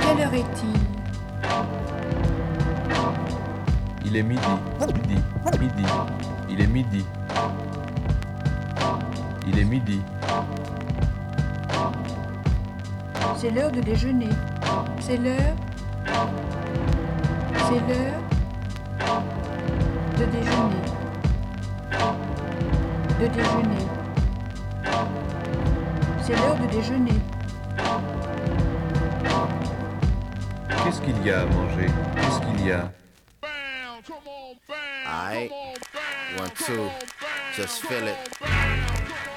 Quelle heure est-il? Il est midi. Midi. Midi. Il est midi. Il est midi. C'est l'heure de déjeuner. C'est l'heure. C'est l'heure de déjeuner. De déjeuner. C'est l'heure de déjeuner. Qu'il y a à manger Qu'est-ce qu'il y a Alright. One, two. Just feel it.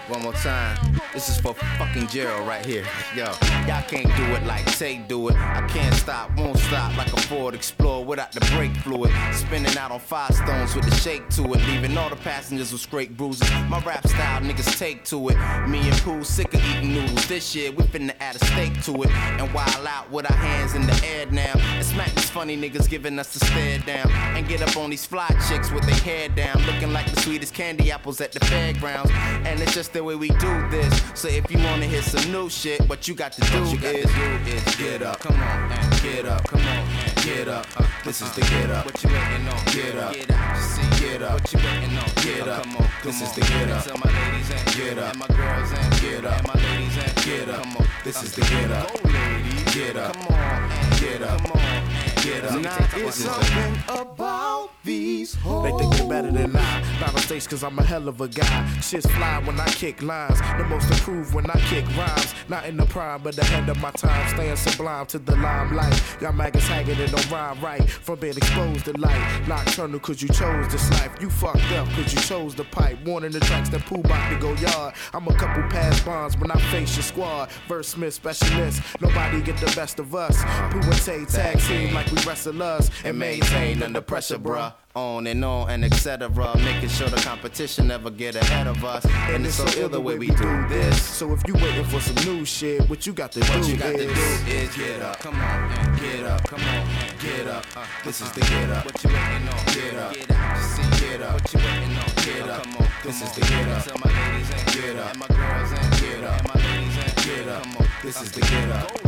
One more time. This is for fucking Gerald right here. Yo, y'all can't do it like Tay do it. I can't stop, won't stop like a Ford Explorer without the brake fluid. Spinning out on five stones with the shake to it, leaving all the passengers with straight bruises. My rap style niggas take to it. Me and Pooh sick of eating noodles. This year we finna add a steak to it and wild out with our hands in the air now. And smack these funny niggas giving us the stare down and get up on these fly chicks with their hair down, looking like the sweetest candy apples at the fairgrounds. And it's just the way we do this. So if you wanna hear some new shit, what you got to do, got is, to do is get up, come on, and get up, come on, and get up. Uh, this is the get up. What you waiting on? Get up. Get out. See, Get up. What you waiting on? Get up. Come on. This is the get up. Tell my ladies and Get up. And my girls and Get up. And my ladies and Get up. Come on. This is the get up. Go, ladies. Get up. Come on. and Get up. Come on. Get up. Now it's something about these hoes. They think they're better than I. Not on stage cause I'm a hell of a guy. Shit's fly when I kick lines. The most improved when I kick rhymes. Not in the prime, but the ahead of my time. Staying sublime to the limelight. Got maggots hanging and don't rhyme right. From being exposed to light. Nocturnal cause you chose this life. You fucked up cause you chose the pipe. Warning the tracks that poo about to go yard. I'm a couple past bonds when I face your squad. Verse Smith specialist. Nobody get the best of us. Pooh and Tay tag team like we wrestle us. and maintain under pressure, bruh. On and on and etc. Making sure the competition never get ahead of us. And it's so ill the way we do this. So if you waiting for some new shit, what you got to What do you got to is do is get up. Come on, get up. Come on, get up. Uh, this is the get up. What you waiting on? Get up. See, Get up. What you waiting on? Get up. Come on. This is the get up. Tell my ladies and Get up. And my girls and Get up. And my ladies and Get up. Come on. This is the get up.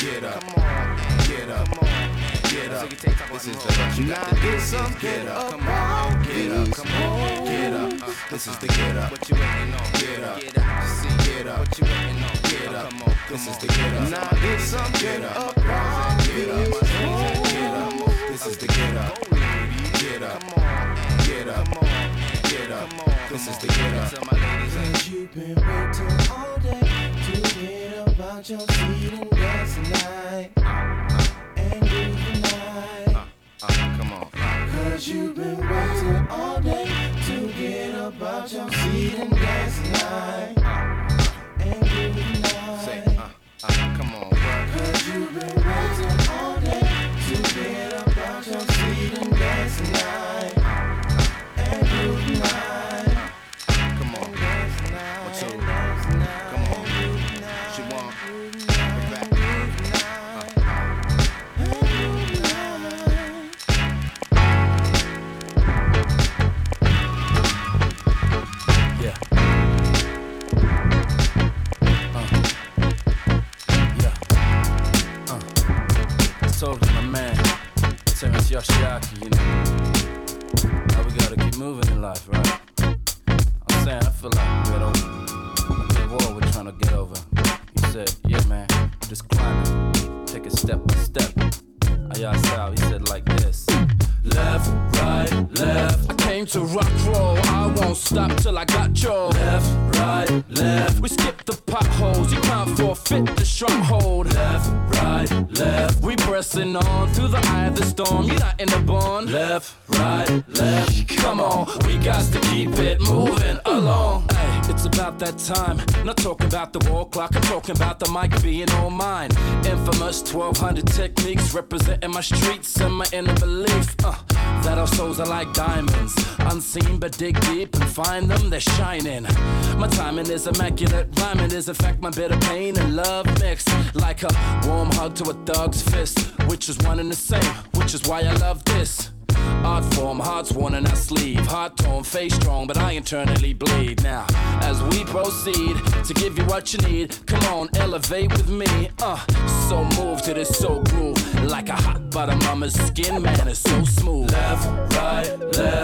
Get up. Come on. Get up. Come on. And Get up. So you take top This is the the road. what you got to do is get up. Come on, get up. Come on, get up. Uh, This is the get up. What you waiting on? Get up. Get out. See, Get up. What you waiting on? Get up. Come on. This is the get up. Now it's something Get up. Get up. Get up. This is the get up. Get up. Get up. Get up. This is the get up. Tell my ladies and You've been waiting all day to get about your feet and dance tonight. Cause you've been waiting all day to get about your seat and dance tonight. 1200 techniques representing my streets and my inner belief. Uh, that our souls are like diamonds, unseen but dig deep and find them, they're shining. My timing is immaculate, rhyming is in fact my bit of pain and love mixed like a warm hug to a thug's fist, which is one and the same, which is why I love this. Art form, heart's worn in our sleeve. Heart tone, face strong, but I internally bleed. Now, as we proceed to give you what you need, come on, elevate with me. Uh, so move to this so groove. Like a hot butter mama's skin, man, it's so smooth. Left, right, left.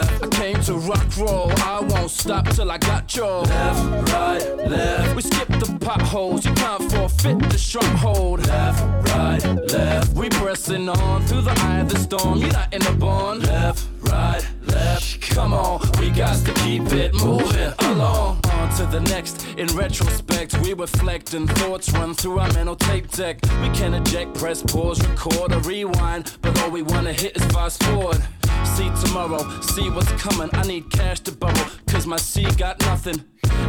To rock roll. I won't stop till I got your left, right, left. We skip the potholes, you can't forfeit the stronghold. Left, right, left. We pressing on through the eye of the storm. You're not in the bond. Left, right, left. Come on, we got to keep it moving along. On to the next. In retrospect, we reflect and thoughts run through our mental tape deck. We can eject, press pause, record, or rewind, but all we wanna hit is fast forward. See tomorrow, see what's coming. I need cash to borrow, cause my C got nothing.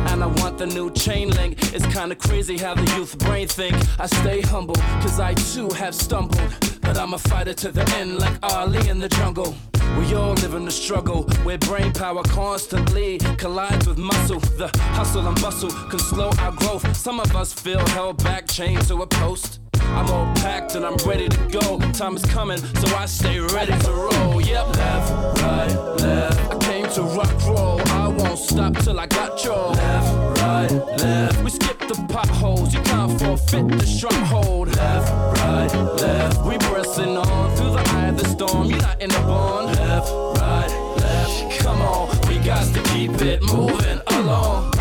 And I want the new chain link. It's kinda crazy how the youth brain think. I stay humble, cause I too have stumbled. But I'm a fighter to the end, like Ali in the jungle. We all live in the struggle, where brain power constantly collides with muscle. The hustle and bustle can slow our growth. Some of us feel held back, chained to a post. I'm all packed and I'm ready to go. Time is coming, so I stay ready to roll. Yep, left, right, left. I came to rock roll. I won't stop till I got your left, right, left. We skip the potholes, you can't forfeit the stronghold. Left, right, left. We pressing on through the eye of the storm. You're not in the bond. Left, right, left. Come on, we got to keep it moving along.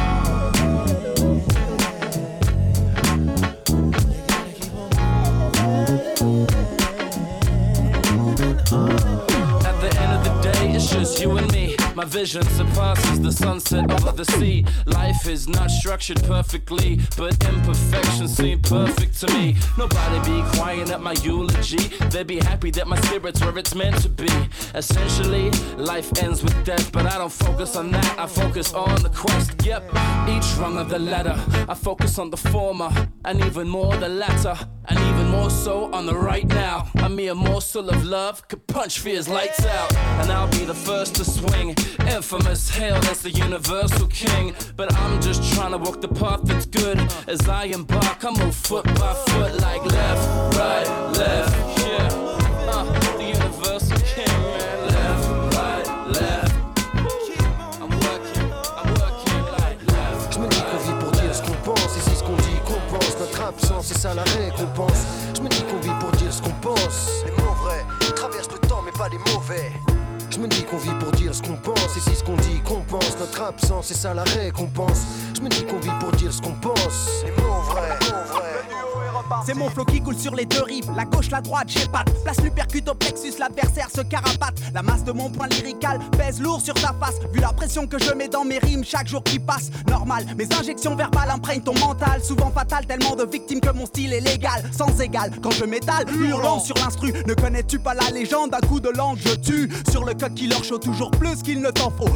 You and me. My vision surpasses the sunset over the sea. Life is not structured perfectly, but imperfections seem perfect to me. Nobody be crying at my eulogy. They'd be happy that my spirit's where it's meant to be. Essentially, life ends with death, but I don't focus on that. I focus on the quest. Yep, each rung of the ladder. I focus on the former, and even more the latter, and even more so on the right now. A mere morsel of love could punch fear's lights out, and I'll be the first to swing. Infamous hail as the universal king, but I'm just trying to walk the path that's good. As I embark, I move foot by foot, like left, right, left, yeah. Uh, the universal king, man. Left, right, left. I'm working, I'm working like left. Je me dis qu'on vit pour dire ce qu'on pense, et c'est ce qu'on dit qu'on pense. Notre absence, c'est ça la récompense. Je me dis qu'on vit pour dire ce qu'on pense. Les mots vrais traversent le temps, mais pas les mauvais. Je me dis qu'on vit pour dire ce qu'on pense, et c'est ce qu'on dit qu'on pense. Notre absence, c'est ça la récompense. Je me dis qu'on vit pour dire ce qu'on pense. Les mots vrais. C'est mon flow qui coule sur les deux rives, la gauche, la droite, j'ai pas Place l'uppercut au plexus, l'adversaire se carapate. La masse de mon point lyrical pèse lourd sur ta face. Vu la pression que je mets dans mes rimes chaque jour qui passe, normal. Mes injections verbales imprègnent ton mental, souvent fatal, tellement de victimes que mon style est légal, sans égal. Quand je m'étale, hurlant sur l'instru, ne connais-tu pas la légende? D'un coup de langue je tue Sur le code qui leur chaud toujours plus qu'il ne t'en faut.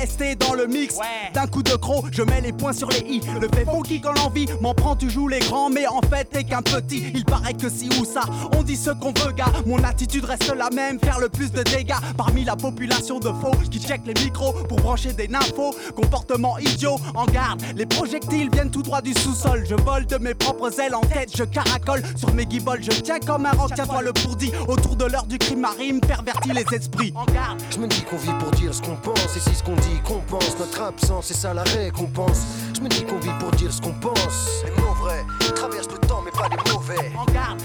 EAST dans le mix, d'un coup de croc, je mets les points sur les i. Le fait funky quand l'envie m'en prend, tu joues les grands, mais en fait t'es qu'un petit. Il paraît que si ou ça, on dit ce qu'on veut, gars. Mon attitude reste la même, faire le plus de dégâts parmi la population de faux qui check les micros pour brancher des nymphos. Comportement idiot, en garde. Les projectiles viennent tout droit du sous-sol. Je vole de mes propres ailes en tête, je caracole sur mes guibolles. Je tiens comme un roc, tiens-toi le pourdi. Autour de l'heure du crime, ma rime pervertit les esprits. En garde. Je me dis qu'on vit pour dire ce qu'on pense, et c'est ce qu'on dit qu'on pense. Notre absence, c'est ça la récompense. Je me dis qu'on vit pour dire ce qu'on pense. Les mots vrais traversent le temps, pas mauvais.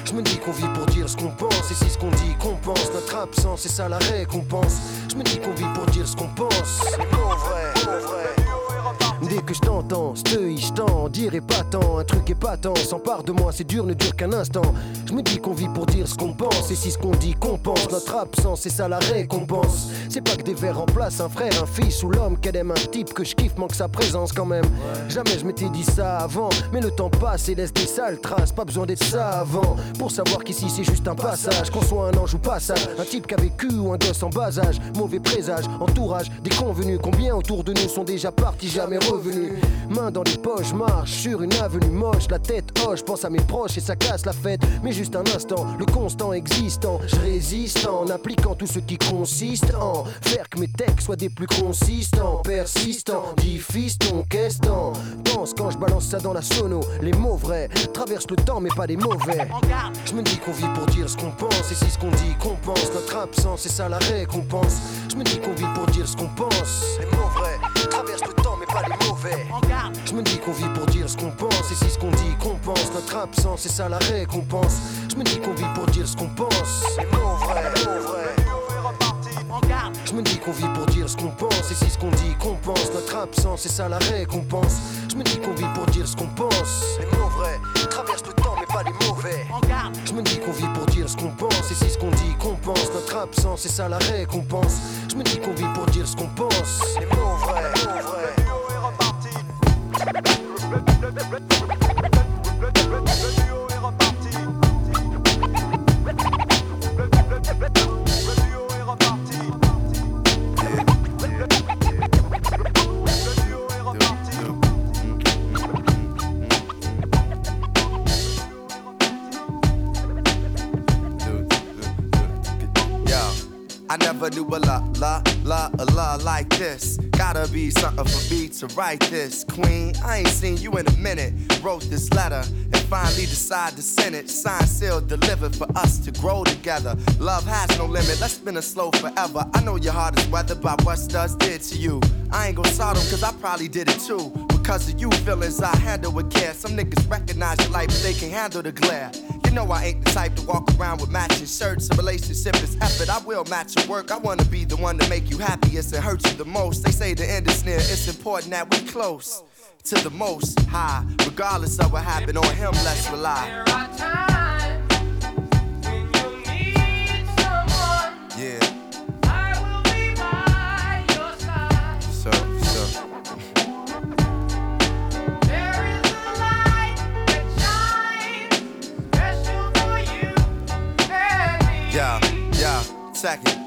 Je me dis qu'on vit pour dire ce qu'on pense, et c'est ce qu'on dit qu'on pense. Notre absence, c'est ça la récompense. Je me dis qu'on vit pour dire ce qu'on pense. Mots vrais, les Dès que je t'entends, steuille, je t'en dirai pas tant. Un truc épatant s'empare de moi, c'est dur, ne dure qu'un instant. Je me dis qu'on vit pour dire ce qu'on pense, et si ce qu'on dit qu'on pense, notre absence, c'est ça la récompense. C'est pas que des vers remplacent un frère, un fils ou l'homme qu'elle aime un type que je kiffe, manque sa présence quand même. Jamais je m'étais dit ça avant, mais le temps passe et laisse des sales traces. Pas besoin d'être savant pour savoir qu'ici c'est juste un passage. Qu'on soit un ange ou passage, un type qui a vécu ou un gosse en bas âge. Mauvais présage, entourage, des convenus. Combien autour de nous sont déjà partis, jamais revenus. Main dans les poches, marche sur une avenue moche, la tête hoche, pense à mes proches et ça casse la fête. Mais juste un instant, le constant existant, je résiste en appliquant tout ce qui consiste en faire que mes textes soient des plus consistants, persistants, qu'est-ce temps Pense quand je balance ça dans la sono, les mots vrais traversent le temps mais pas les mauvais. Je me dis qu'on vit pour dire ce qu'on pense, et si ce qu'on dit qu'on pense, notre absence, c'est ça la récompense. Je me dis qu'on vit pour dire ce qu'on pense, les mots vrais pas les mauvais. Je me dis qu'on vit pour dire ce qu'on pense, et si ce qu'on dit qu'on pense, notre absence, c'est ça la récompense. Je me dis qu'on vit pour dire ce qu'on pense, les mots vrais. Je me dis qu'on vit pour dire ce qu'on pense, et si ce qu'on dit qu'on pense, notre absence, c'est ça la récompense. Je me dis qu'on vit pour dire ce qu'on pense, les mots vrais traversent le temps mais pas les mauvais. Je me dis qu'on vit pour dire ce qu'on pense, et si ce qu'on dit qu'on pense, notre absence, c'est ça la récompense. Je me dis qu'on vit pour dire ce qu'on pense, les mots vrais, Red, red, red, red, red. I never knew a la la la a la like this. Gotta be something for me to write this, Queen. I ain't seen you in a minute. Wrote this letter finally decide to send it. Signed, sealed, delivered for us to grow together. Love has no limit. Let's spin a slow forever. I know your heart is weathered by what studs did to you. I ain't gonna salt 'em 'cause I probably did it too. Because of you feelings I handle with care. Some niggas recognize your light, but they can handle the glare. You know I ain't the type to walk around with matching shirts. A relationship is effort. I will match your work. I wanna be the one to make you happiest and hurt you the most. They say the end is near. It's important that we close to the most high. Regardless of what happened on him, let's rely. Yeah. I will be by your side. So, so. There is a light that shines for you. Yeah, yeah, second.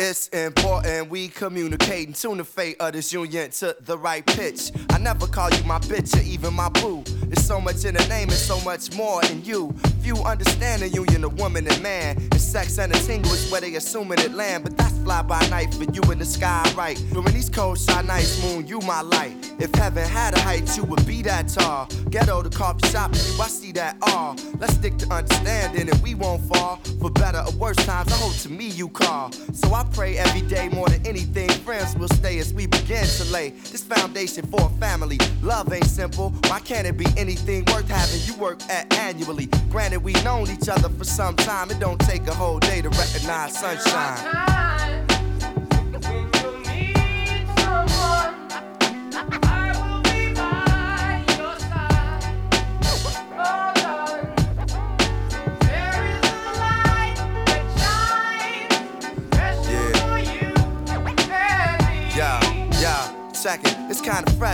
It's important we communicate and tune the fate of this union to the right pitch. I never call you my bitch or even my boo. There's so much in the name and so much more in you. Few understand the union of woman and man. And sex and a tingle is where they assuming it land. But that's fly by night for you in the sky, right? During these cold shy nights, moon, you my light. If heaven had a height, you would be that tall. Ghetto to coffee shop, you, I see that all. Let's stick to understanding and we won't fall. For better or worse times, I hope to me you call. So I pray every day more than anything. Friends will stay as we begin to lay this foundation for a family. Love ain't simple. Why can't it be anything worth having you work at annually? Granted, we've known each other for some time. It don't take a whole day to recognize sunshine.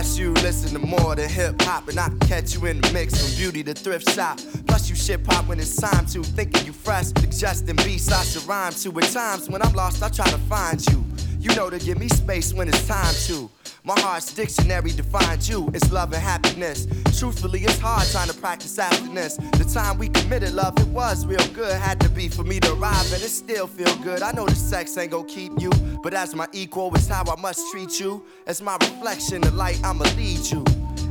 Kinda. You listen to more than hip hop, and I can catch you in the mix from beauty to thrift shop. Plus, you shit pop when it's time to. Thinking you fresh, suggesting beats I should rhyme to. At times when I'm lost, I try to find you. You know to give me space when it's time to. My heart's dictionary defines you. It's love and happiness. Truthfully, it's hard trying to practice abstinence. The time we committed love, it was real good. Had to be for me to arrive, and it still feel good. I know the sex ain't gonna keep you, but as my equal, it's how I must treat you. As my reflection, the light, I'ma lead you.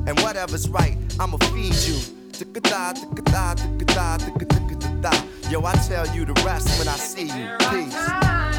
And whatever's right, I'ma feed you. Yo, I tell you the rest when I see you. Peace.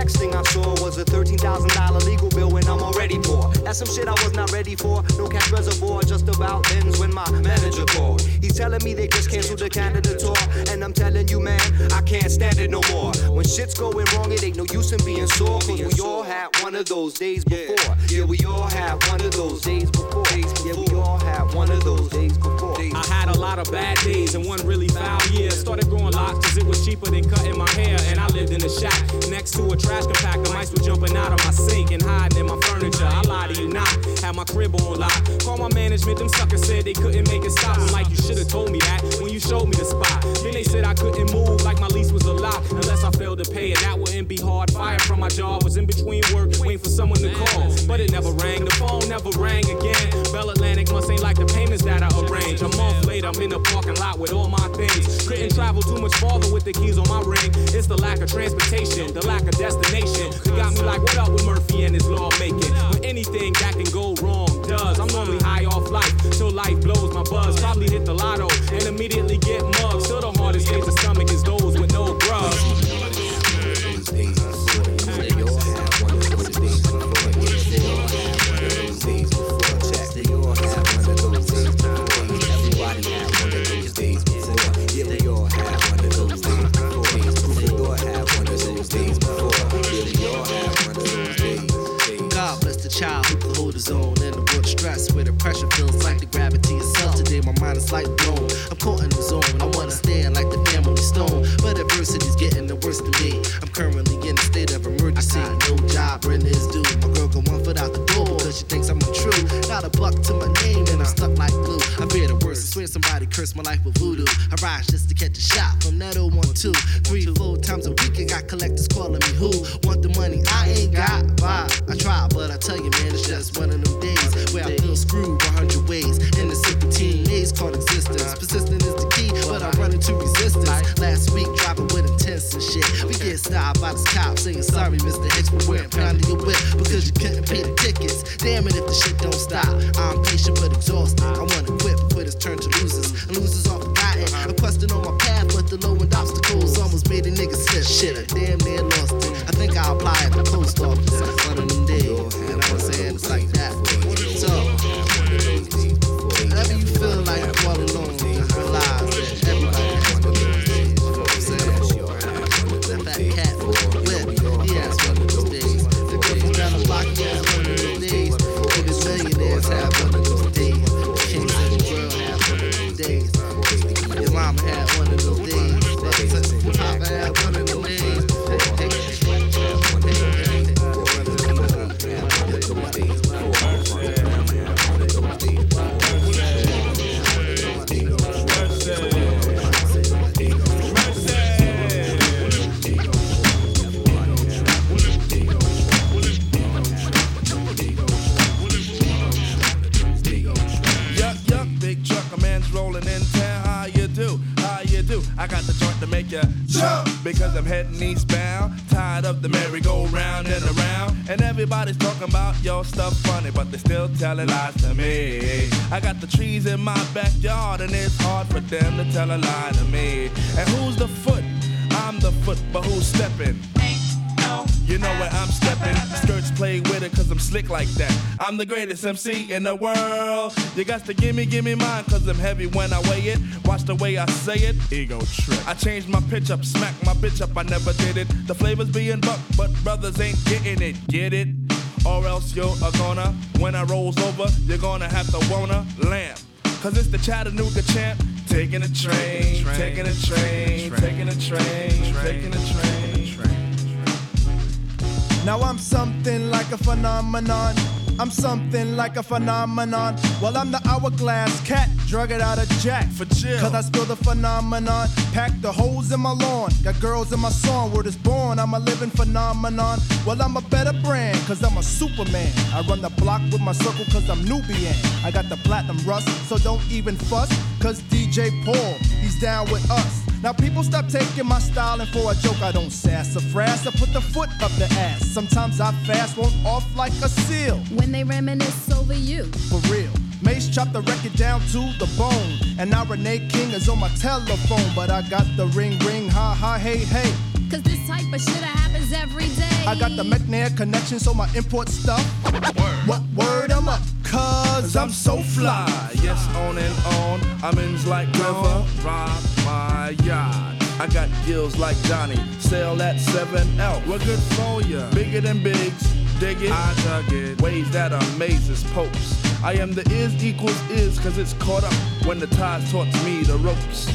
Next thing I saw was a $13,000 legal bill when I'm already poor. That's some shit I was not ready for. No cash reservoir, just about ends when my manager called. He's telling me they just canceled the Canada tour. And I'm telling you, man, I can't stand it no more. When shit's going wrong, it ain't no use in being sore. Cause we all had one of those days before. Yeah, we all had one of those days before. Yeah, we all had one of those days before. I had a lot of bad days and one really foul year. Started growing locks cause it was cheaper than cutting my hair. And I lived in a shack next to a trash compactor. Mice were jumping out of my sink and hiding in my furniture. I lie to you not. Had my crib on lock. Call my management, them suckers said they couldn't make it stop. I'm like, you should've told me that when you showed me the spot. Then they said I couldn't move like my lease was a lot unless I failed to pay, and that wouldn't be hard. Fire from my job was in between work, waiting for someone to call. But it never rang, the phone never rang again. Bell Atlantic must ain't like the payments that I arrange. A month later, I'm in the parking lot with all my things. Couldn't travel too much farther with the keys on my ring. It's the lack of transportation, the lack of destination. That got me like, what up with Murphy and his lawmaking? When anything that can go wrong does. I'm normally high off life till life blows my buzz. Probably hit the lotto and immediately get mugged. Still the hardest days to stomach is those gravity itself. Today my mind is like blown. I'm caught in the zone. I wanna stand like the family stone, but adversity's getting the worst of me. I'm currently in a state of emergency. I got No job, rent is due. My girl got one foot out the door because she thinks. Not a buck to my name and I'm stuck like glue. I fear the worst. I swear somebody cursed my life with voodoo. I rise just to catch a shot from that old one two, three, four times a week. I got collectors calling me who want the money I ain't got. Why? I try, but I tell you, man, it's just one of them days where I feel screwed 100 ways in the serpentine maze called existence. Persistent is the key, but I run into resistance. Last week, driving with intense and shit. We get stopped by this cop saying, Sorry, Mr. Hicks, wearing pound of your whip because you couldn't pay the tickets. Damn it if the shit don't stop. I'm patient but exhausted. I wanna quit, it's turned to losers. And losers are forgotten. A question on my path, but the low end obstacles almost made a nigga slip. Shit, I damn near lost it. I think I'll apply at the post office. One of them days. You I'm saying? It's like that. I got the joint to make you jump because I'm heading eastbound. Tired of the merry-go-round and around. And everybody's talking about your stuff funny, but they're still telling lies to me. I got the trees in my backyard, and it's hard for them to tell a lie to me. And who's the foot? I'm the foot, but who's stepping? You know where I'm stepping. Skirts play with it cause I'm slick like that. I'm the greatest MC in the world. You got to give me, give me mine cause I'm heavy when I weigh it. Watch the way I say it. Ego trip. I changed my pitch up, smack my bitch up, I never did it. The flavors being buck, but brothers ain't getting it. Get it? Or else you're a gonna. When I rolls over, you're gonna have to wanna lamb. Cause it's the Chattanooga champ. Taking a train, taking a train, taking a train, taking a train. Now I'm something like a phenomenon. I'm something like a phenomenon. Well, I'm the hourglass cat, drug it out of Jack. For chill. Cause I spill the phenomenon. Pack the holes in my lawn. Got girls in my song. Word is born. I'm a living phenomenon. Well, I'm a better brand. Cause I'm a superman. I run the block with my circle cause I'm Nubian. I got the platinum rust. So don't even fuss. Cause DJ Paul, he's down with us. Now people stop taking my style and for a joke I don't sass or frass. I put the foot up the ass. Sometimes I fast, won't off like a seal. When they reminisce over you. For real. Mace chopped the record down to the bone. And now Renee King is on my telephone. But I got the ring ring, ha ha, hey hey. Cause this type of shit happens every day. I got the McNair connection, so my import stuff. Word. What word am I? Cause I'm so fly. Yes, on and on. I'm in like river. Rob my yacht. I got gills like Johnny. Sell at 7L. We're good for ya. Bigger than bigs. Dig it. I dug it. Ways that amazes popes. I am the is equals is cause it's caught up when the tide taught me the ropes.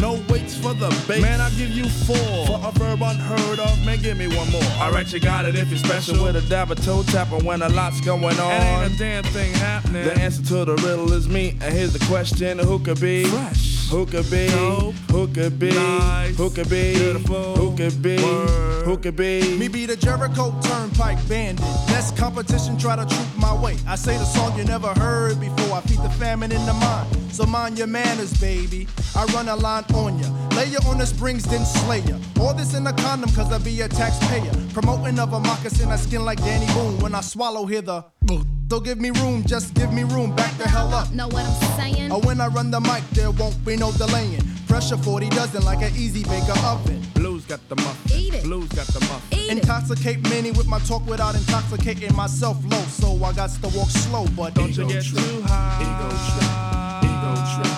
No weights for the base. Man, I'll give you four. For a verb unheard of, man, give me one more. Alright, you got it if you're special. With a dab of toe tapper when a lot's going on. And ain't a damn thing happening. The answer to the riddle is me. And here's the question who could be? Fresh. Who could be? Dope. Who could be? Nice. Who could be? Beautiful. Who could be? Word. Who could be? Me be the Jericho Turnpike Bandit. Best competition, try to troop my way. I say the song you never heard before. I feed the famine in the mind. So mind your manners, baby. I run a line on ya. Lay ya on the springs, then slay ya. All this in a condom, cause I be a taxpayer. Promoting of a moccasin, I skin like Danny Boone. When I swallow, hear the. Don't give me room, just give me room. Back the hell up. Know what I'm saying? Or when I run the mic, there won't be no delaying. Pressure 40 dozen like an easy baker oven. Blues got the muff. Eat it. Blues got the muff. Eat Intoxicate many with my talk without intoxicating myself low. So I got to walk slow, but don't Ego you get trip. too high. Ego trip. Ego trip.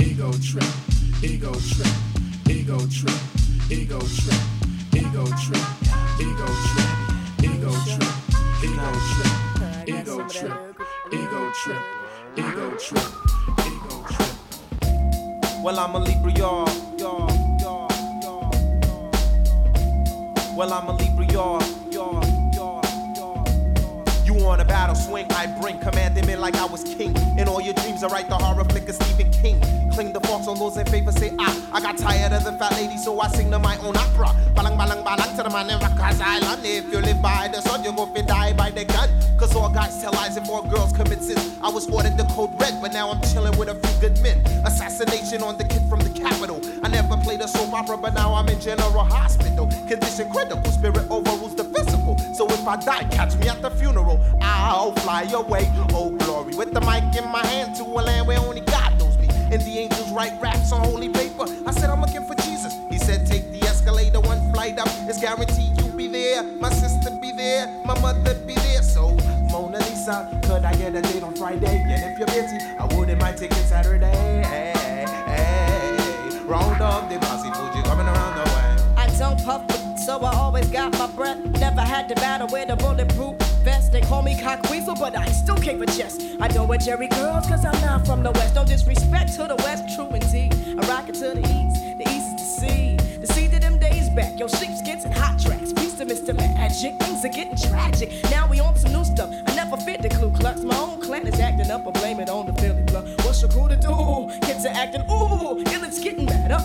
Ego trip. Ego trip. Ego trip. Ego trip. Ego trip. Ego trip. Ego trip. Ego trip ego trip, ego trip, ego trip, ego trip, ego trip. Well, I'm a Libra, y'all. Well, I'm a Libra, y'all on a battle swing, I bring commanding men like I was king. In all your dreams, I write the horror flick of Stephen King. Cling the forks on those in favor, say ah. I got tired of the fat lady, so I sing to my own opera. Balang balang balang to the man in Rikers Island. If you live by the sun, you go fi die by the gun. Cause all guys tell lies and more girls commit sins. I was ordered the code red, but now I'm chilling with a few good men. Assassination on the kid from the capital. I never played a soap opera, but now I'm in general hospital. Condition critical, spirit overrules the physical. So if I die, catch me at the funeral. I'll fly away, oh glory. With the mic in my hand to a land where only God knows me. And the angels write raps on holy paper. I said, I'm looking for Jesus. He said, take the escalator, one flight up. It's guaranteed you'll be there. My sister be there, my mother be there. So, Mona Lisa, could I get a date on Friday? And if you're busy, I wouldn't mind taking Saturday. Hey, hey, hey. Round up the bossy Fuji coming around the way. I don't puff, so I always got my breath. Never had to battle with a bulletproof vest. They call me cock weasel, but I still keep a chest. I don't wear Jheri curls, cause I'm not from the west. No disrespect to the west, true indeed. I rock it to the east, the east the sea. The sea of them days back, yo, sheepskins and hot tracks. Peace to Mr. Magic, things are getting tragic. Now we on some new stuff. I never fit the Ku Klux. My own clan is acting up, I blame it on the Philly blood. What's your crew to do? Kids are acting, ooh, and it's getting better.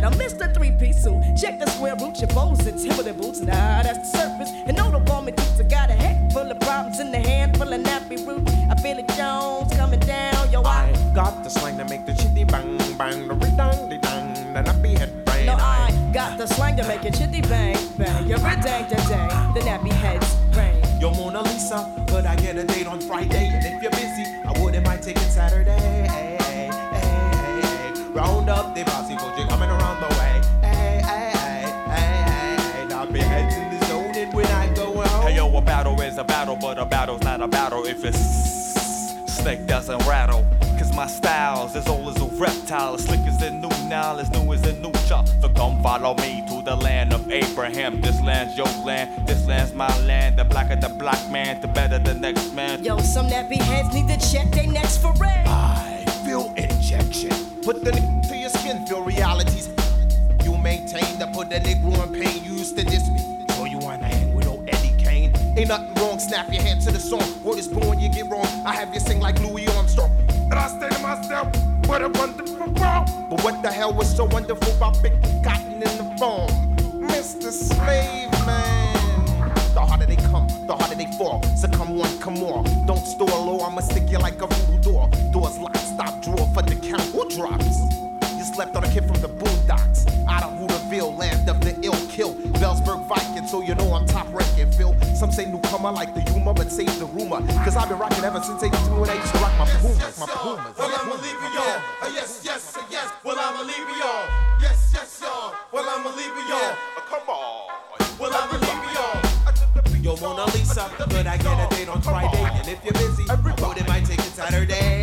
Where's the corporate at? I missed the three piece suit. Check the square root, your and Timberland boots. Nah, that's the surface. And no, the bomb toots. I got a head full of problems in the hand full of nappy root. I feel it Jones coming down, yo, I. Got the slang to make the chitty bang bang, the ring-dang, the dang, the nappy head bang. No, I got the slang to make it chitty bang bang. A dang da dang, the nappy heads bang. Yo, Mona Lisa, could I get a date on Friday? But a battle's not a battle if it's snake doesn't rattle. Cause my style's as old as a reptile, as slick as the new now, as new as a new chop. So come follow me to the land of Abraham. This land's your land, this land's my land. The blacker the black man, the better the next man. Yo, some nappy heads need to check their necks for red. I feel injection. Put the n- to your skin, feel realities. You maintain to put the Negro in pain. You used to diss me, so you wanna hang with old Eddie Kane. Ain't nothing wrong, snap your hand to the song. Word is born, you get wrong. I have you sing like Louis Armstrong. And I say to myself, what a wonderful world. But what the hell was so wonderful about big cotton in the farm? Mr. Slave Man. The harder they come, the harder they fall. So come one, come more. Don't store oh, low, I'ma stick you like a voodoo door. Doors locked, stop, drawer for the count. Who drops? slept on a kid from the boondocks. Out of Hooterville, land of the ill kill. Bellsburg Viking, so you know I'm top ranking, Phil. Some say newcomer like the humor, but save the rumor. Cause I've been rocking ever since 82 and I used to rock my yes, Pumas, yes, my boomers. Well, I'ma leave it y'all. Yes, yes, yes. Well, I'ma leave it y'all. Yes, yes, y'all. Well, I'ma leave it y'all. Come on. Well, I'ma leave it y'all. Yo, Mona Lisa, could I get a date on Friday? And if you're busy, I it might take it Saturday.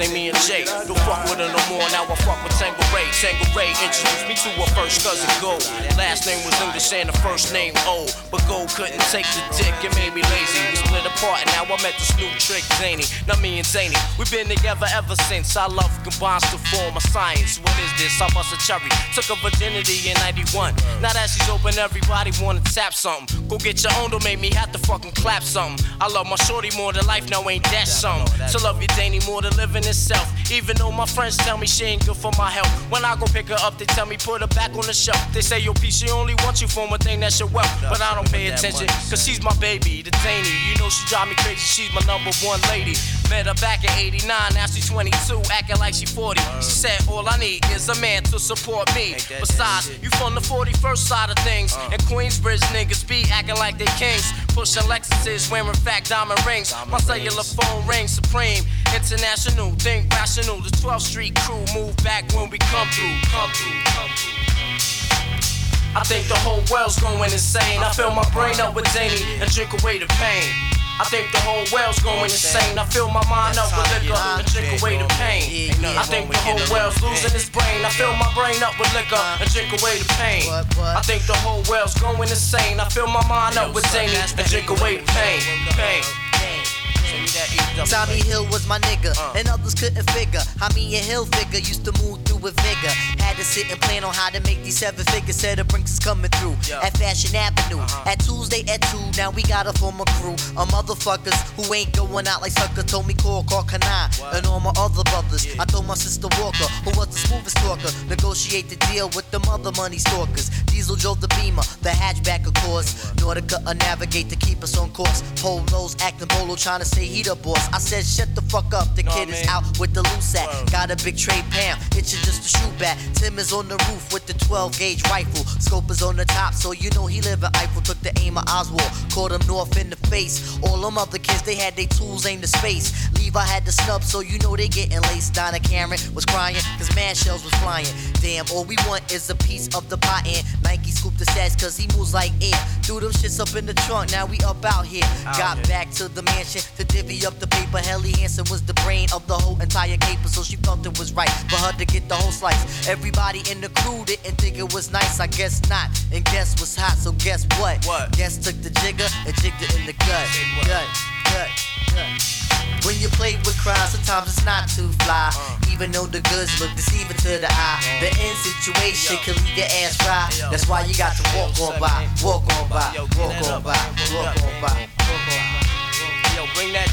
With me and Jay. Don't fuck with her no more, now I fuck with Tango Ray. Tanqueray introduced me to her first cousin Gold. Last name was English and the first name O. But Gold couldn't take the dick, it made me lazy. We split apart and now I met this new trick, Zany. Now me and Zany, we've been together ever since. I love combines to form a science. What is this? I bust a cherry. Took a virginity in 91. Now that she's open, everybody wanna tap something. Go get your own, don't make me have to fucking clap something. I love my shorty more than life, now ain't that something? To love you, Danny, more than living itself. Even though my friends tell me she ain't good for my health. When I go pick her up, they tell me put her back on the shelf. They say, yo, P, she only wants you for one thing, that's your wealth. But I don't pay attention, cause she's my baby, the Danny. You know she drive me crazy, she's my number one lady. Met her back in 89, now she's 22, acting like she 40. She said, all I need is a man to support me. Besides, you from the 41st side of things. And Queensbridge niggas be acting like they kings. Pushing Lexuses, wearing fat diamond rings. My cellular phone rings supreme. International, think rational. The 12th Street crew move back when we come through. Come through, come through. I think the whole world's going insane. I fill my brain up with Zany and drink away the pain. I think the whole world's going insane. I fill my mind up with liquor and drink away the pain. I think the whole world's losing its brain. I fill my brain up with liquor and drink away the pain. I think the whole world's going insane. I fill my mind up with Zany and drink away the pain. Pain. Tommy Hill was my nigga, and others couldn't figure how me and Hilfiger used to move through with vigor. Had to sit and plan on how to make these seven figures. Said the Brinks is coming through at Fashion Avenue. At Tuesday at 2, now we got a former crew of motherfuckers who ain't going out like sucker. Told me call, call Kanai, and all my other brothers. I told my sister Walker, who was the smoothest talker, negotiate the deal with the mother money stalkers. Diesel drove the Beamer, the hatchback of course. Nautica a navigate to keep us on course. Polos acting bolo, trying to say he the boss. I said shut the fuck up, the kid is out with the loose at. Got a big tray Pam, it's just a shoe bat. Tim is on the roof with the 12 gauge rifle. Scope is on the top, so you know he live in Eiffel. Took the aim of Oswald, caught him north in the face. All them other kids, they had their tools aimed to space. Levi had the snub, so you know they getting laced. Donna Karan was crying, cause man shells was flying. Damn, all we want is a piece of the pot and Nike scooped the stats cause he moves like air. Threw them shits up in the trunk, now we up out here. Out Got here. back to the mansion to divvy up the paper. Helly Hansen was the brain of the whole entire caper, so she felt it was right for her to get the whole slice. Everybody in the crew didn't think it was nice, I guess not. And guess was hot, so guess what? What? Guess took the jigger and jigged it in the gut. Gut, gut, gut. When you play with crowd, sometimes it's not too fly. Even though the goods look deceiving to the eye. The end situation can leave your ass dry. That's why you got to walk on by, walk on by, walk on by, walk on by,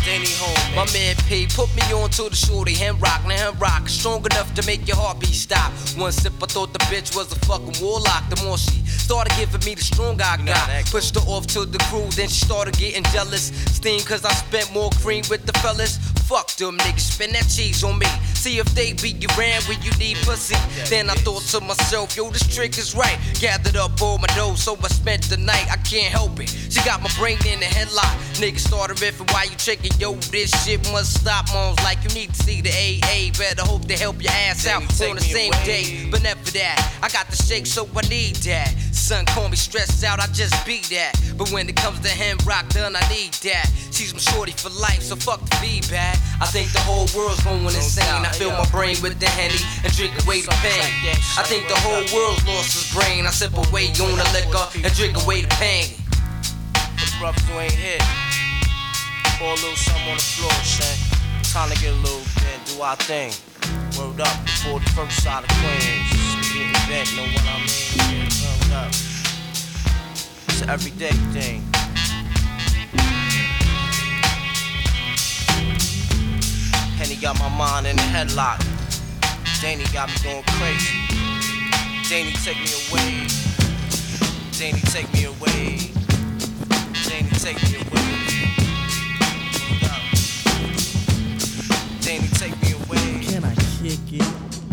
Danny home. My man P put me on to the shorty, hand rock, now hand rock. Strong enough to make your heartbeat stop. One sip, I thought the bitch was a fucking warlock. The more she started giving me the strong I got. Pushed her off to the crew, then she started getting jealous. Steam cause I spent more cream with the fellas. Fuck them niggas, spend that cheese on me. See if they beat you ran when you need pussy. Then I thought to myself, yo, this trick is right. Gathered up all my dough, so I spent the night. I can't help it. She got my brain in the headlock. Niggas started riffing while you tricking. Yo, this shit must stop. Mom's like, you need to see the AA. Better hope they help your ass out on the same day. But never that. I got the shake, so I need that. Son call me stressed out, I just be that. But when it comes to him rock done, I need that. She's my shorty for life, so fuck the feedback. I think the whole world's going insane. I fill my brain with the henny and drink away the pain. I think the whole world's lost its brain. I sip away on the liquor and drink away the pain. The brothers who ain't here, pour a little something on the floor, son. Time to get a little bit, do our thing. Word up before the first side of Queens. Getting back, know what I mean? Word up. It's an everyday thing. Henny got my mind in a headlock. Danny got me going crazy. Danny, take me away. Danny, take me away. Danny, take me away. Danny, take me away. Can I kick it?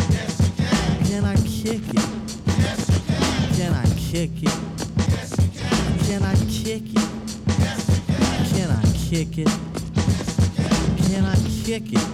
Yes, can. Can I kick it? Yes, can. Can I kick it? Yes, can. Can I kick it? Yes, can. Can I kick it? Can I kick it?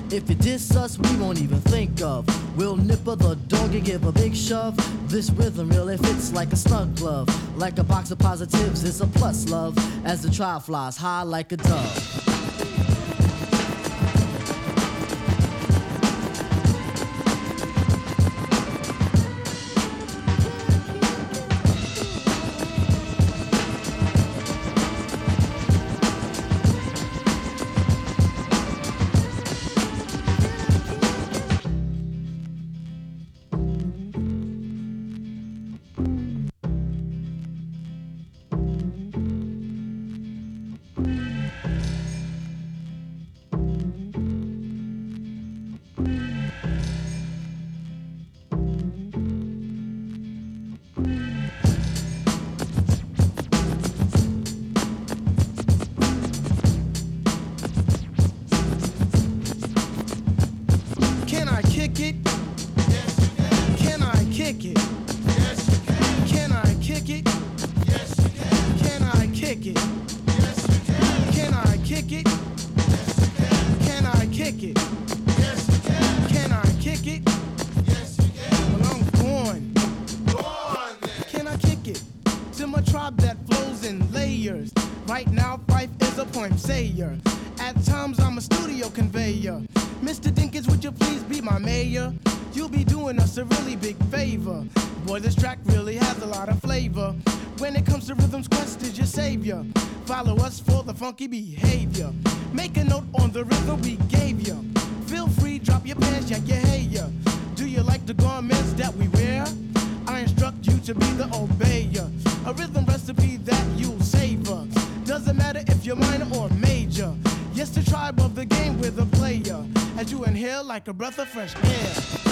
If you diss us, we won't even think of. We'll nipper the dog and give a big shove. This rhythm really fits like a snug glove. Like a box of positives, it's a plus love. As the trial flies high like a dove. Can I kick it? Can Can I kick it? Yes, you Can Can I kick it? Yes, you Can Can I kick it? Yes, you Can Can I kick it? Can I kick it? Well, I'm going. Can I kick it? To my tribe that flows in layers. Right now, Phife is a point sayer. At times, I'm a studio conveyor. Mr. Dinkins, would you please be my mayor? You'll be doing us a really big favor. Boy, this track really has a lot of flavor. When it comes to rhythms, Quest is your savior. Follow us for the funky behavior. Make a note on the rhythm we gave you. Feel free, drop your pants, yank your hair. Do you like the garments that we wear? I instruct you to be the obeyer. A rhythm recipe that you'll savor. Doesn't matter if you're minor or major. Yes, the tribe of the game with a player. As you inhale like a breath of fresh air.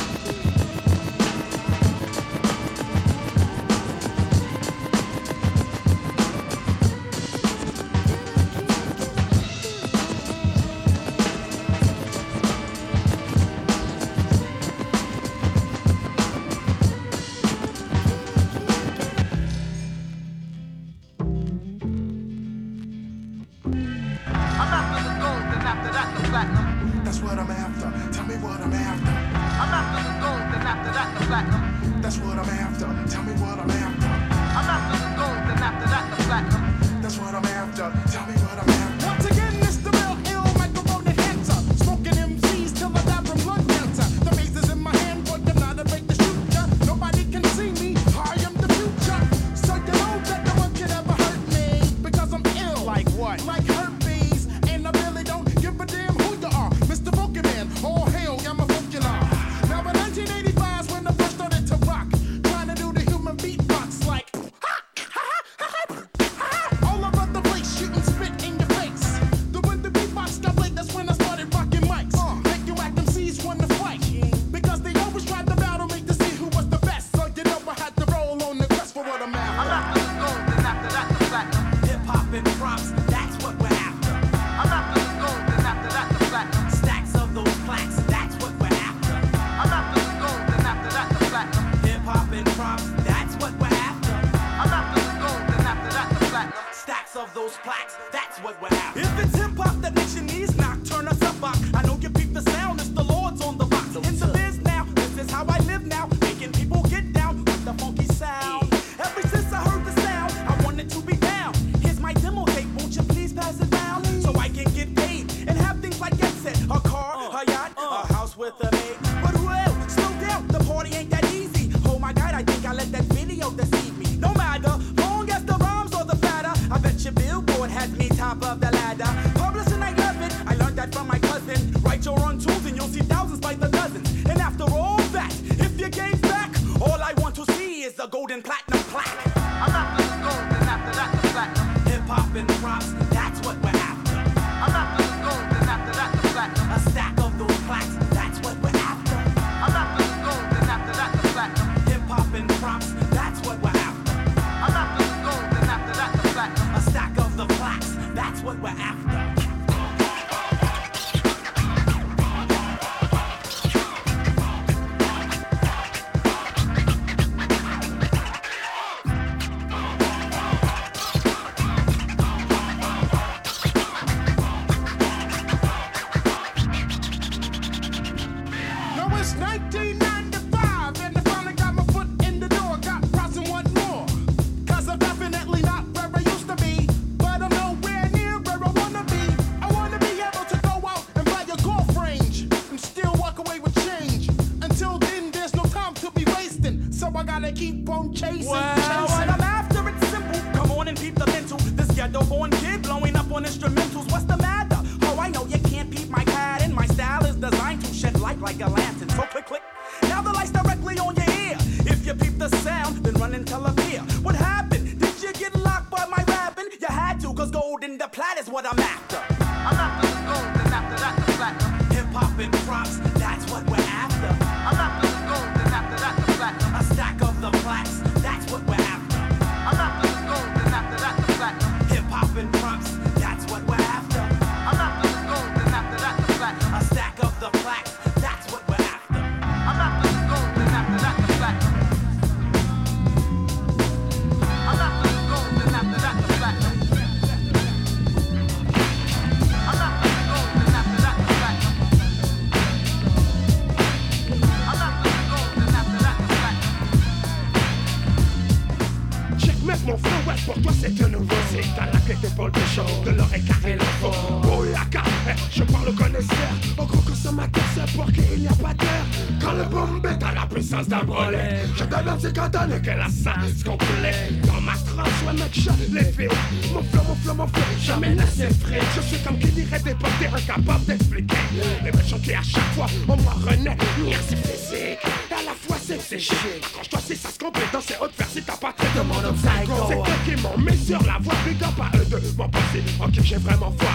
Cantonne que la science complet Dans ma tranche, ouais mec, je l'ai fait. Mon flow, mon flow, mon flow, jamais laissé frais Je suis comme qui dirait déporté, incapable d'expliquer. Les méchants qui à chaque fois, on m'en renaît. Merci physique, à la fois c'est c'est chic Quand je dois c'est ça se complète dans ces hautes si t'as pas trait de mon obstacle. C'est eux qui m'ont mis sur la voie, big up à eux deux. Mon passé, ok j'ai vraiment foi.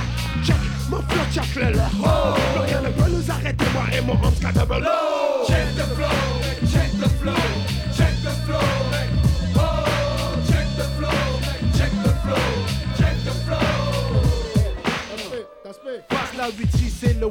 Check, mon flow, check le leur oh. Rien ne peut nous arrêter, moi et mon homme double Check the flow, check the flow, Passe la 8 c'est le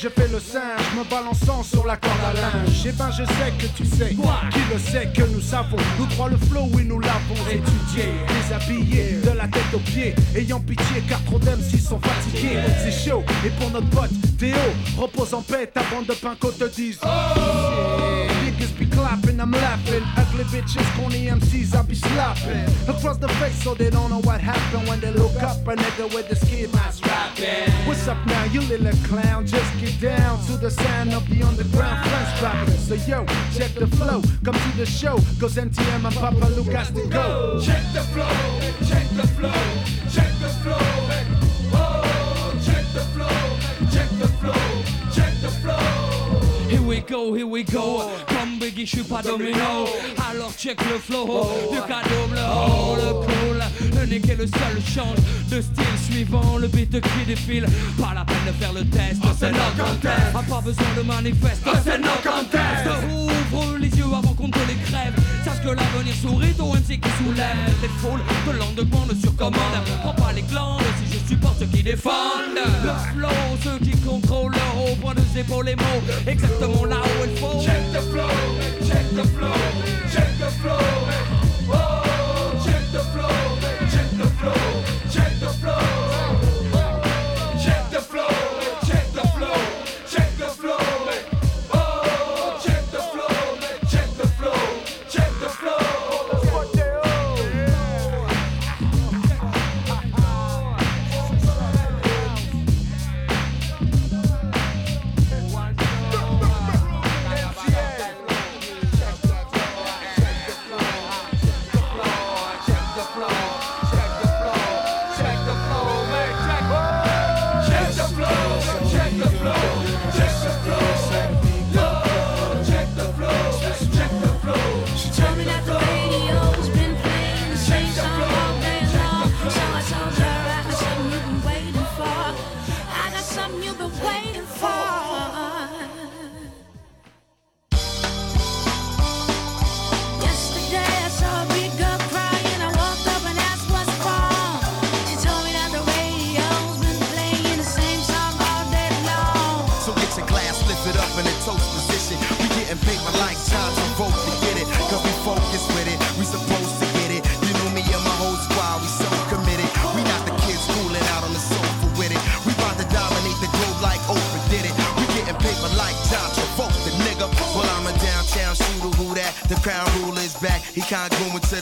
je fais le singe, me balançant sur la corde à linge. Et ben je sais que tu sais, qui le sait que nous savons. Nous trois le flow, oui nous l'avons étudié, déshabillé de la tête aux pieds, ayant pitié car trop d'MC sont fatigués. C'est chaud, et pour notre pote Théo, repose en paix, ta bande de pinko te. Niggas I'm laughing. Ugly bitches, corny MCs, I be slapping. Across the face so they don't know what happened when they look up a nigga with the ski mask rapping. What's up now, you little clown? Just get down to the sound of the underground French rapping. So yo, check the flow, come to the show. Cause NTM and Papa Lucas to go. Check the flow, check the flow, we go, here we go. Comme Biggie, je suis pas domino. Alors check le flow. Du cadeau le haut, le cool. Le nick est le seul change de style suivant le beat qui défile. Pas la peine de faire le test. c'est no contest. A pas besoin de manifeste. c'est no contest. Ouvre les yeux avant qu'on te les crève. Sache que l'avenir sourit au MC qui soulève les foules de l'underground sur commande. Prends pas les glandes si je supporte ceux qui défendent. Le flow, ceux qui contrôlent leur haut point de épaules les mots. Exactement là où il faut. Check the flow, check the flow, check the flow,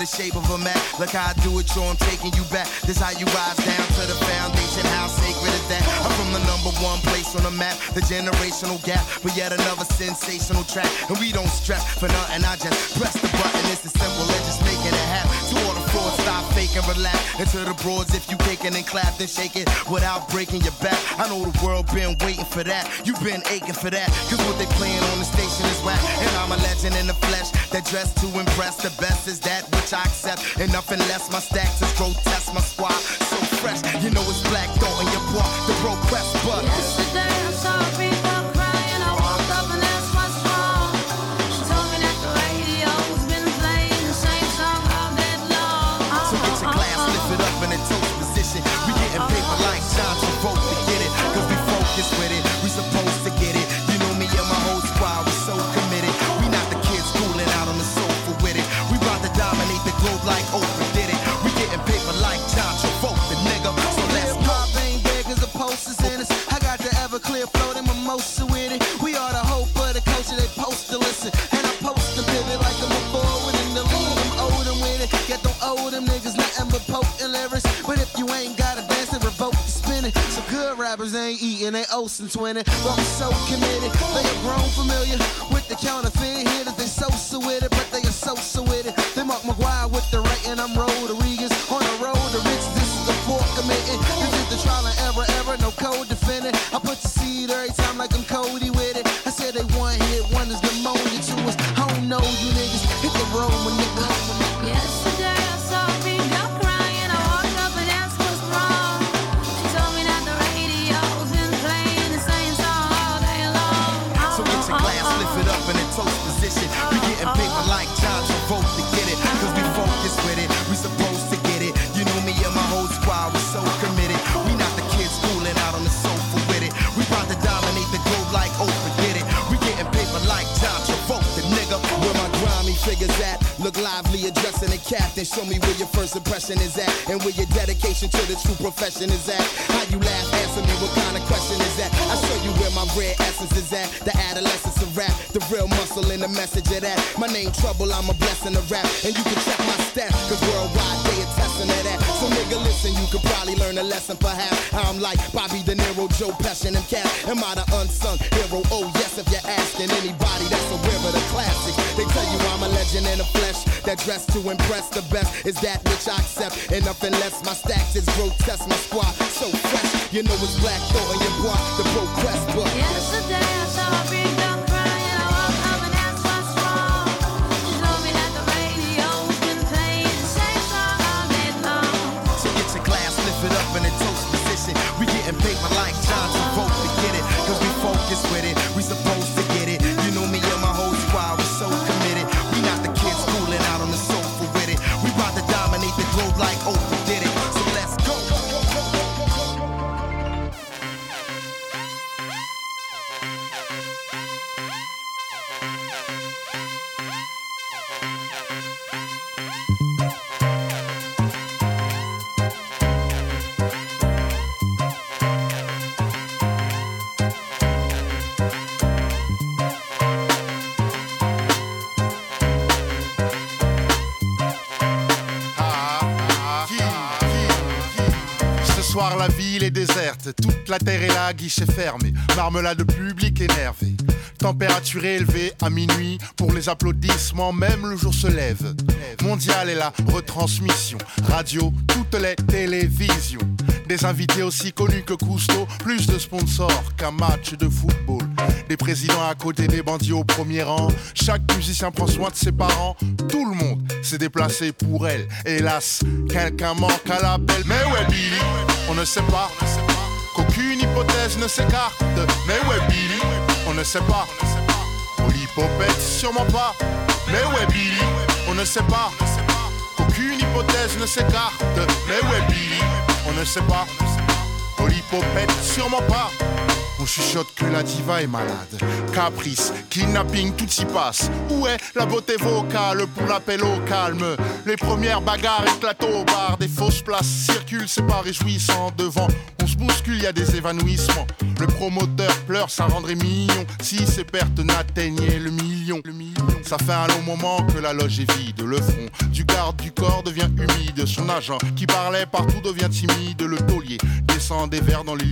the shape of a map. Look how I do it, yo, I'm taking you back. This how you rise down to the foundation. How sacred is that? I'm from the number one place on the map, the generational gap. But yet another sensational track. And we don't stress for nothing. I just press the button. It's as simple as just making it happen. To all the frauds, stop faking, relax. And to the broads, if you kicking and clap, then shake it without breaking your back. I know the world been waiting for that. You've been aching for that. Cause what they playing on the station is whack. And I'm a legend in the that dress to impress. The best is that which I accept. And nothing less. My stacks is grotesque. My squad so fresh. You know it's black thought in your boy. The bro quest, but. Rappers ain't eating, they osing twinning. But we so committed. They are grown familiar with the counterfeit hitters. They so so with it, but they are so so with it. They Mark McGwire with the right and I'm Rodriguez. Lively, addressing the captain. Show me where your first impression is at. And where your dedication to the true profession is at. How you laugh, answer me, what kind of question is at. The adolescence of rap, the real muscle and the message of that. My name Trouble, I'm a blessing of rap. And you can check my stats, cause worldwide they attesting to that. So nigga, listen, you could probably learn a lesson perhaps. I'm like Bobby De Niro, Joe Pesci, and cats. Am I the unsung hero? Oh yes, if you're asking anybody that's aware of the classics. They tell you I'm a legend in the flesh. That dress to impress the best is that which I accept. And nothing less, my stacks is grotesque, my squad so fresh. You know it's black thought in your block, the pro quest book. Yesterday I saw people crying. Déserte, toute la terre est là, guichet fermé, marmelade public énervé. Température élevée à minuit pour les applaudissements, même le jour se lève. Mondial est la retransmission, radio, toutes les télévisions. Des invités aussi connus que Cousteau, plus de sponsors qu'un match de football. Des présidents à côté des bandits au premier rang. Chaque musicien prend soin de ses parents. Tout le monde s'est déplacé pour elle. Hélas, quelqu'un manque à l'appel. Mais ouais, Billy, on ne sait pas. Qu'aucune hypothèse ne s'écarte. Mais ouais, Billy, on ne sait pas. Polypopette, sûrement pas. Mais ouais, Billy, on ne sait pas. Qu'aucune hypothèse ne s'écarte. Mais ouais, Billy, on ne sait pas. Polypopette, sûrement pas. On chuchote que la diva est malade. Caprice, kidnapping, tout y passe. Où est la beauté vocale pour l'appel au calme? Les premières bagarres éclatent au bar. Des fausses places circulent, c'est pas réjouissant. Devant, on se bouscule, y a des évanouissements. Le promoteur pleure, ça rendrait mignon si ses pertes n'atteignaient le million. Le million. Ça fait un long moment que la loge est vide. Le front du garde du corps devient humide. Son agent qui parlait partout devient timide. Le taulier descend des verres dans les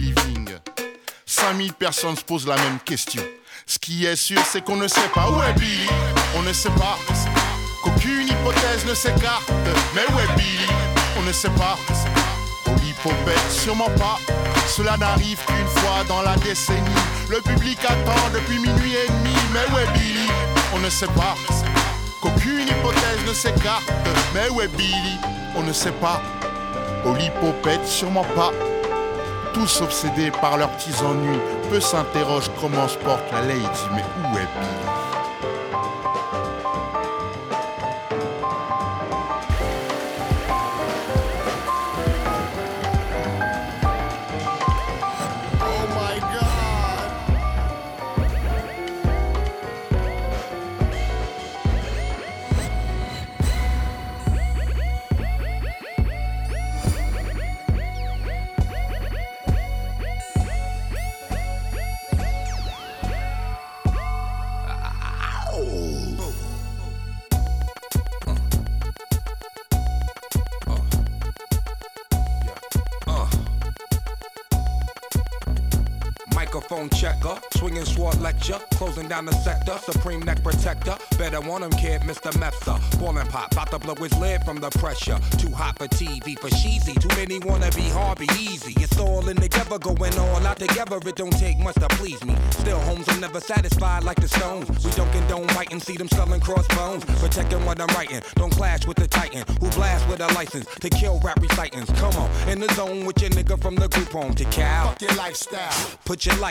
livings. 5000 personnes se posent la même question. Ce qui est sûr, c'est qu'on ne sait pas où est Billy. On ne sait pas qu'aucune hypothèse ne s'écarte. Mais où est Billy? On ne sait pas. Polypopette, sûrement pas. Cela n'arrive qu'une fois dans la décennie. Le public attend depuis minuit et demi. Mais où est Billy? On ne sait pas. Qu'aucune hypothèse ne s'écarte. Mais où est Billy? On ne sait pas. Polypopette, sûrement pas. Tous obsédés par leurs petits ennuis. Peu s'interrogent comment se porte la lady. Mais où est Billy Microphone checker, swinging sword lecture, closing down the sector, supreme neck protector. Better want him, kid, Mr. Mepsa. Ballin' pop, bout to blow his lid from the pressure. Too hot for TV, for cheesy. Too many wanna be hard, be easy. It's all in together, going all out together. It don't take much to please me. Still, homes are never satisfied like the Stones. We don't condone fighting, see them selling crossbones. Protecting what I'm writing, don't clash with the Titan who blast with a license to kill rap recitants. Come on, in the zone with your nigga from the group home to Cal. Fuck your lifestyle. Put your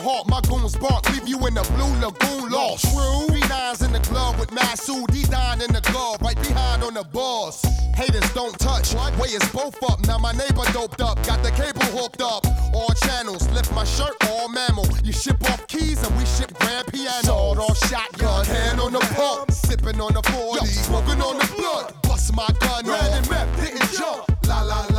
hawk, my goons bark, leave you in the blue lagoon lost. True. Three nines in the glove with Masu, D nine in the glove, right behind on the boss. Haters don't touch, way is both up. Now my neighbor doped up, got the cable hooked up. All channels, lift my shirt, all mammal. You ship off keys and we ship grand piano. Sawed off shotgun, hand on the pump, sipping on the 40, smoking on the blood. Bust my gun, red and map, didn't jump. La la la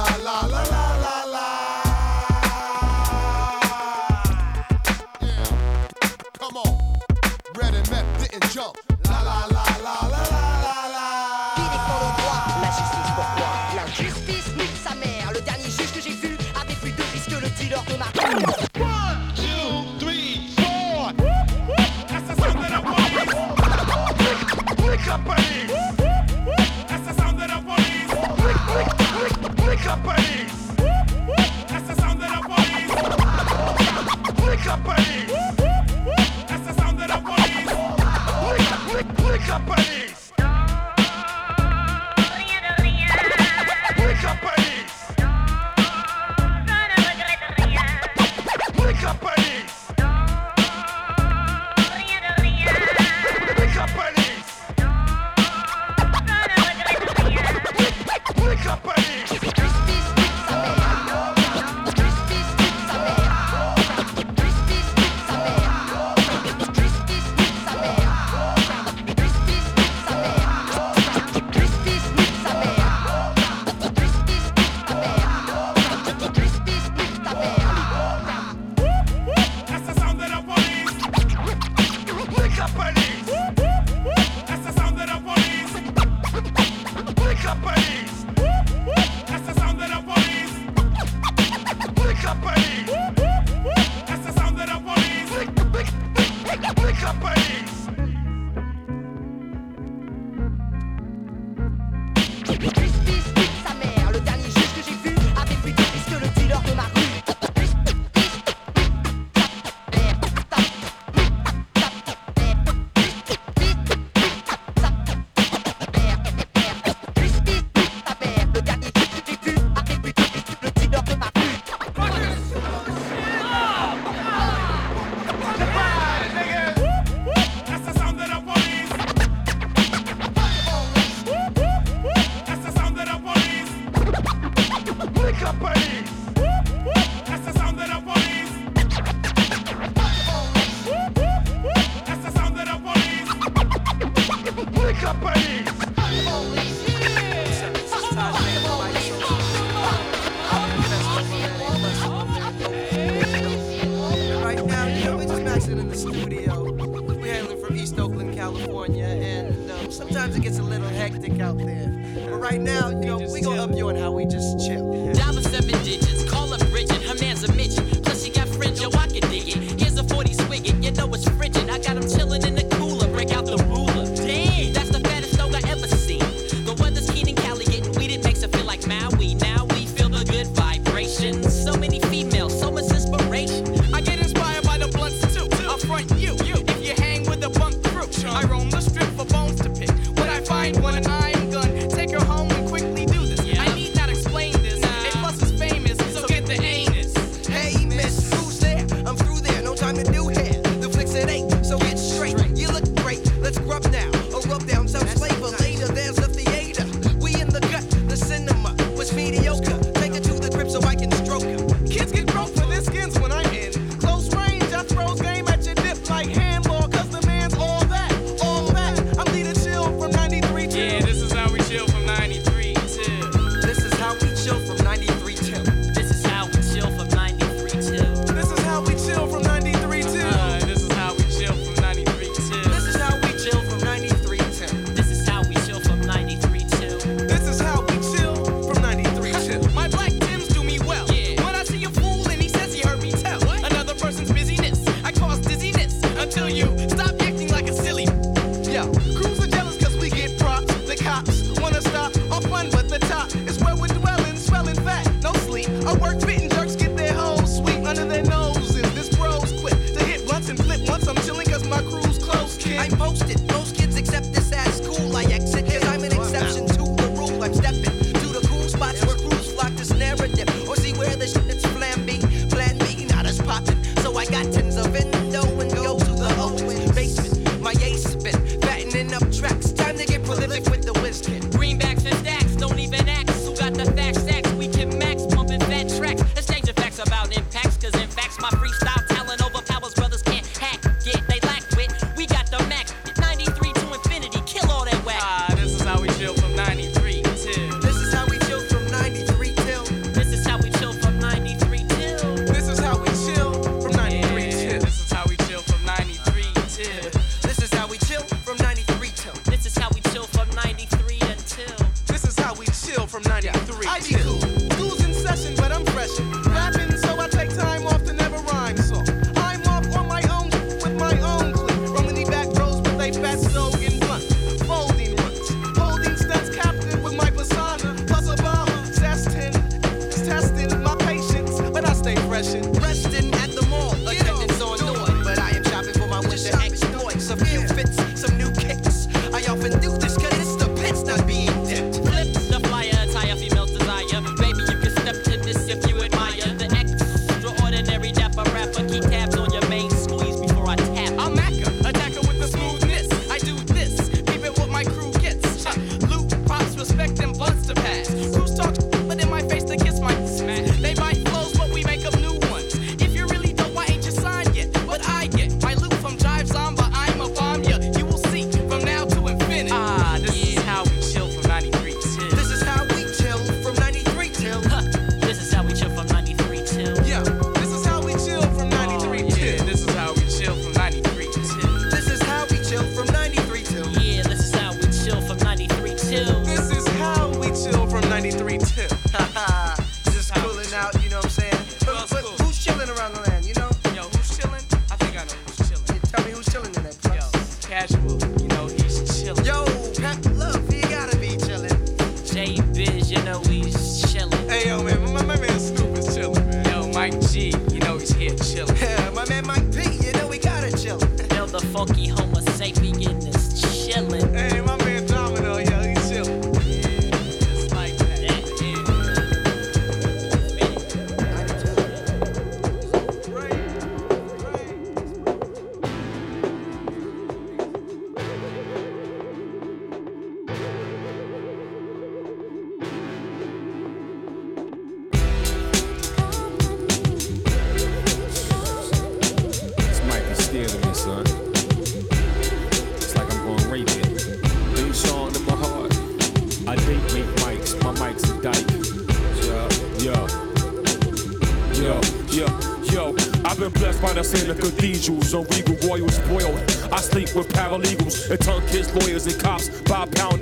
to. Who's talks, but in my face to kiss my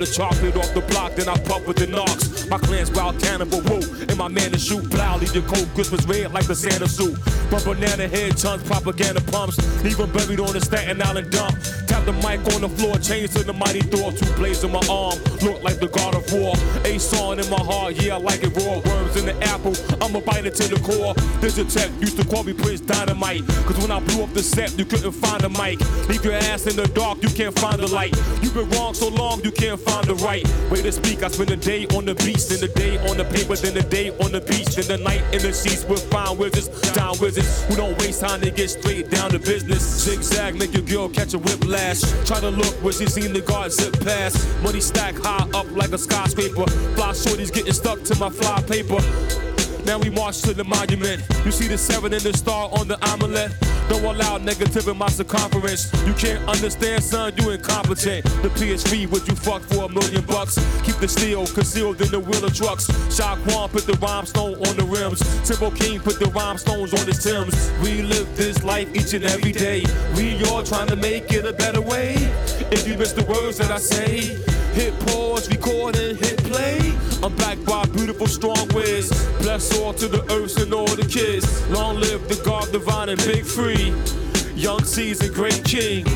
Of chocolate off the block, then I puff with the knocks. My clan's wild cannibal, woo. And my man to shoot leave your cold Christmas red like the Santa suit. But banana head tons, propaganda pumps. 'em buried on the Staten Island dump. The mic on the floor, change to the mighty Thor. Two blades in my arm, look like the God of War. A song in my heart, yeah, I like it raw. Worms in the apple, I'ma bite it to the core. This a tech, used to call me Prince Dynamite. Cause when I blew up the set, you couldn't find a mic. Leave your ass in the dark, you can't find the light. You've been wrong so long, you can't find the right way to speak. I spend a day on the beach, then the day on the paper, then the day on the beach, then the night in the sheets with fine wizards, down wizards who don't waste time to get straight down to business. Zigzag, make your girl catch a whiplash. Try to look where she seen the guard zip past. Money stack high up like a skyscraper. Fly shorties getting stuck to my fly paper. Now we march to the monument. You see the seven and the star on the omelet. Don't allow negative in my circumference. You can't understand, son, you incompetent. The PSV, would you fuck for a million bucks? Keep the steel concealed in the wheel of trucks. Shaquan put the rhinestone on the rims. Simple King put the rhinestones on his Timbs. We live this life each and every day. We all trying to make it a better way. If you miss the words that I say, hit pause, record, and hit play. I'm back by beautiful, strong wiz. Bless all to the earth and all the kids. Long live the God divine and big free. Young seas and great king.